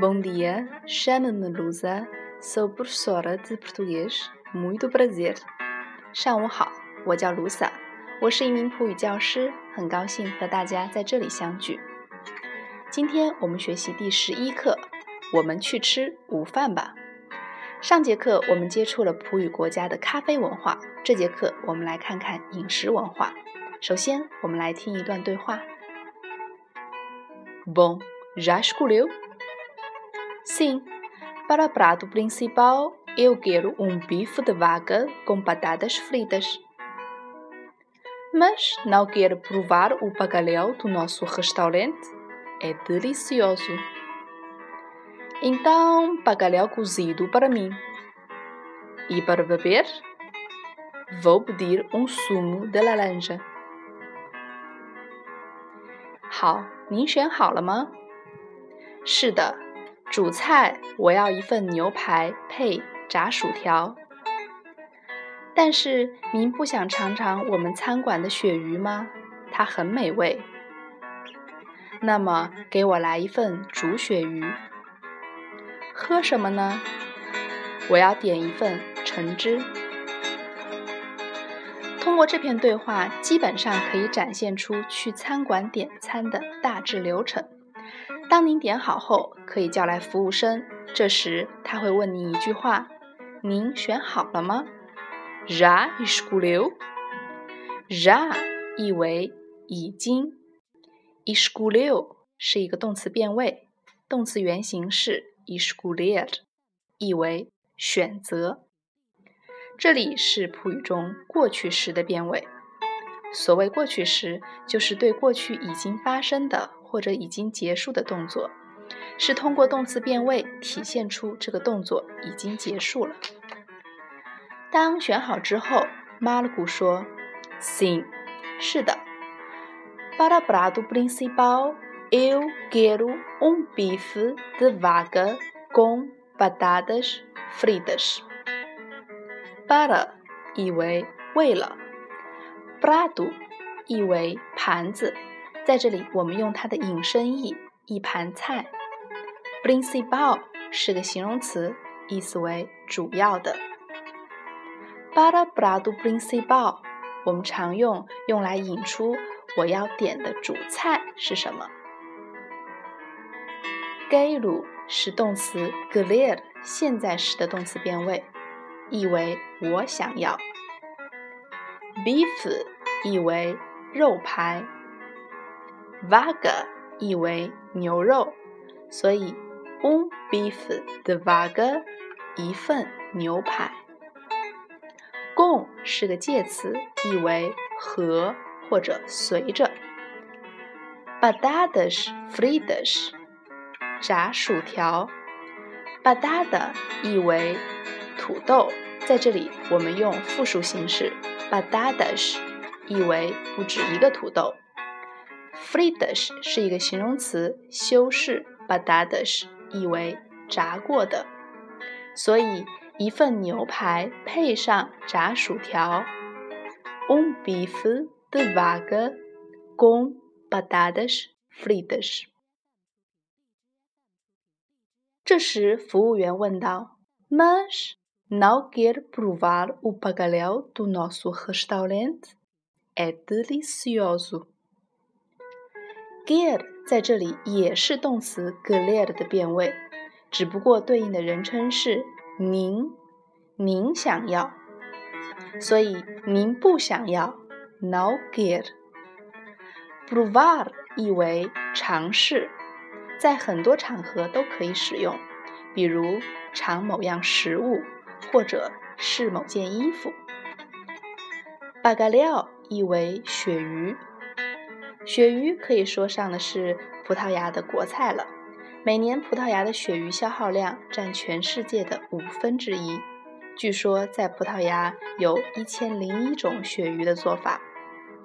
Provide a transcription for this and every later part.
Bom dia, chamo-me Lusa, sou professora de português. Muito prazer. 上午好，我叫卢萨，我是一名普语教师，很高兴和大家在这里相聚。今天我们学习第十一课，我们去吃午饭吧。上节课我们接触了普语国家的咖啡文化，这节课我们来看看饮食文化。首先，我们来听一段对话。Bom, já escolheu? Sim, para prato principal eu quero um bife de vaca com batatas fritas. Mas não quero provar o bacalhau do nosso restaurante? É delicioso. Então, bacalhau cozido para mim. E para beber? Vou pedir um sumo de laranja. 好，您选好了吗？是的。 主菜，我要一份牛排配炸薯条。但是您不想尝尝我们餐馆的鳕鱼吗？它很美味。那么给我来一份煮鳕鱼。喝什么呢？我要点一份橙汁。通过这篇对话，基本上可以展现出去餐馆点餐的大致流程。当您点好后，可以叫来服务生。这时他会问你一句话：“您选好了吗？”“Já escolheu？”“Já” 意为已经，“escolheu” 是一个动词变位，动词原形是 “escolher”，意为选择。这里是普语中过去时的变位。所谓过去时，就是对过去已经发生的。或者已经结束的动作，是通过动词变位体现出这个动作已经结束了。当选好之后，马鲁古说：“Sim，是的。Para prato principal eu quero um bife de vaca com batatas fritas。Para 意为为了，prato 意为盘子。”在这里，我们用它的引申义“一盘菜”。b r i n c i p a l 是个形容词，意思为主要的。para prato b r i n c i p a l 我们常用用来引出我要点的主菜是什么。gaelu 是动词 querer 现在时的动词变位，意为我想要。beef 意为肉排。Vaga 意为牛肉，所以 un beef de vaga 一份牛排。共是个介词，意为和或者随着。batatas fritas 炸薯条。batata 意为土豆，在这里我们用复数形式 batatas 意为不止一个土豆。Fritas 是一个形容词，修饰 batatas 意为炸过的，所以一份牛排配上炸薯条，un bife de vaca com batatas fritas。这时服务员问道：“Mas não quer provar o bacalhau do nosso restaurante? É delicioso。” Gear 在这里也是动词 glad 的变位，只不过对应的人称是您，您想要，所以您不想要，no geared。provar 意为尝试，在很多场合都可以使用，比如尝某样食物或者试某件衣服。Bacalhau 意为鳕鱼。鳕鱼可以说上的是葡萄牙的国菜了。每年葡萄牙的鳕鱼消耗量占全世界的五分之一。据说在葡萄牙有一千零一种鳕鱼的做法，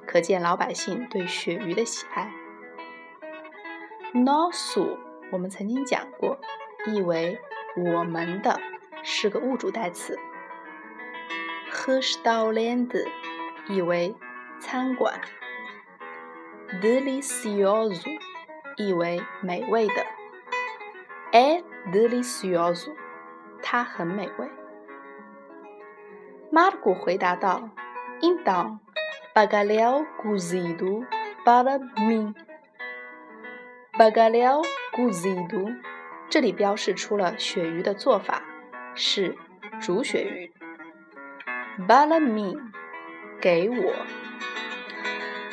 可见老百姓对鳕鱼的喜爱。Nosso 我们曾经讲过，意为我们的，是个物主代词。Restaurante 意为餐馆。Delicioso 意为美味的 é delicioso，它很美味。马尔古回答道：“Então, bacalhau cozido para mim。bacalhau cozido，这里标示出了鳕鱼的做法是煮鳕鱼。para mim，给我。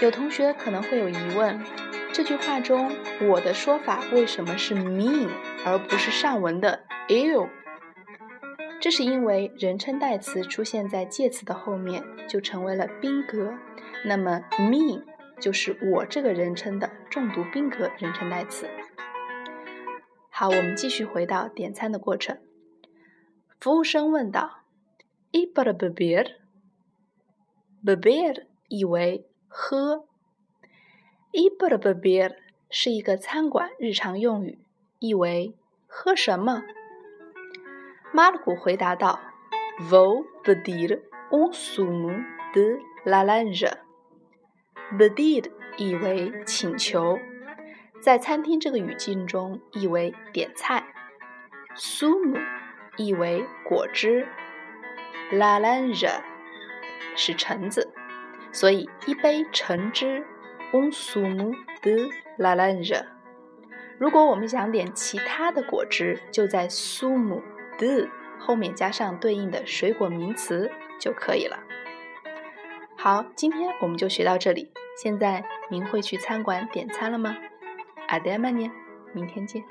有同学可能会有疑问，这句话中我的说法为什么是 me，而不是上文的 you？这是因为人称代词出现在介词的后面，就成为了宾格。那么 me 就是我这个人称的重读宾格人称代词。好，我们继续回到点餐的过程。服务生问道：“E para beber？beber 意为喝。E para beber 是一个餐馆日常用语，意为喝什么？”马尔古回答道：“Vou pedir um sumo de laranja。pedir 意为请求，在餐厅这个语境中意为点菜。sumo 意为果汁，laranja 是橙子，所以一杯橙汁，un sumo de laranja。如果我们想点其他的果汁，就在 sumo。的后面加上对应的水果名词就可以了。好，今天我们就学到这里。现在您会去餐馆点餐了吗？阿德玛尼，明天见。